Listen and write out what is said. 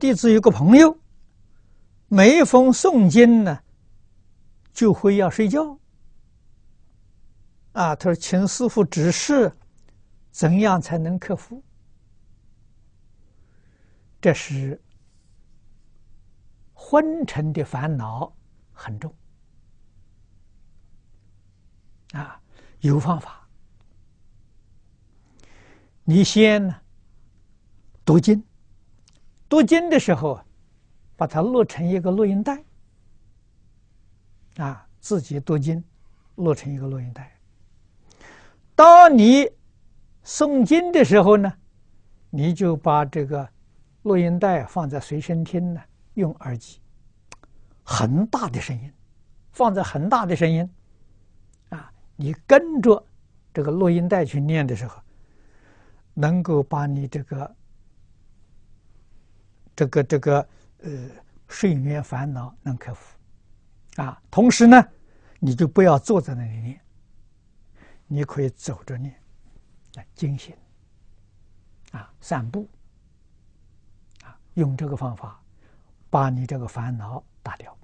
弟子有个朋友，每逢诵经呢，就会要睡觉。啊，他说：“请师傅指示，怎样才能克服？”这是昏沉的烦恼很重啊，有方法。你先呢读经，读经的时候，把它录成一个录音带啊，自己读经录成一个录音带。当你诵经的时候呢，你就把这个录音带放在随身听呢，用耳机，很大的声音，放在很大的声音，啊，你跟着这个录音带去念的时候，能够把你这个这个这个呃睡眠烦恼能克服，啊，同时呢，你就不要坐在那里念。你可以走着念，来进行，啊，散步，啊，用这个方法把你这个烦恼打掉。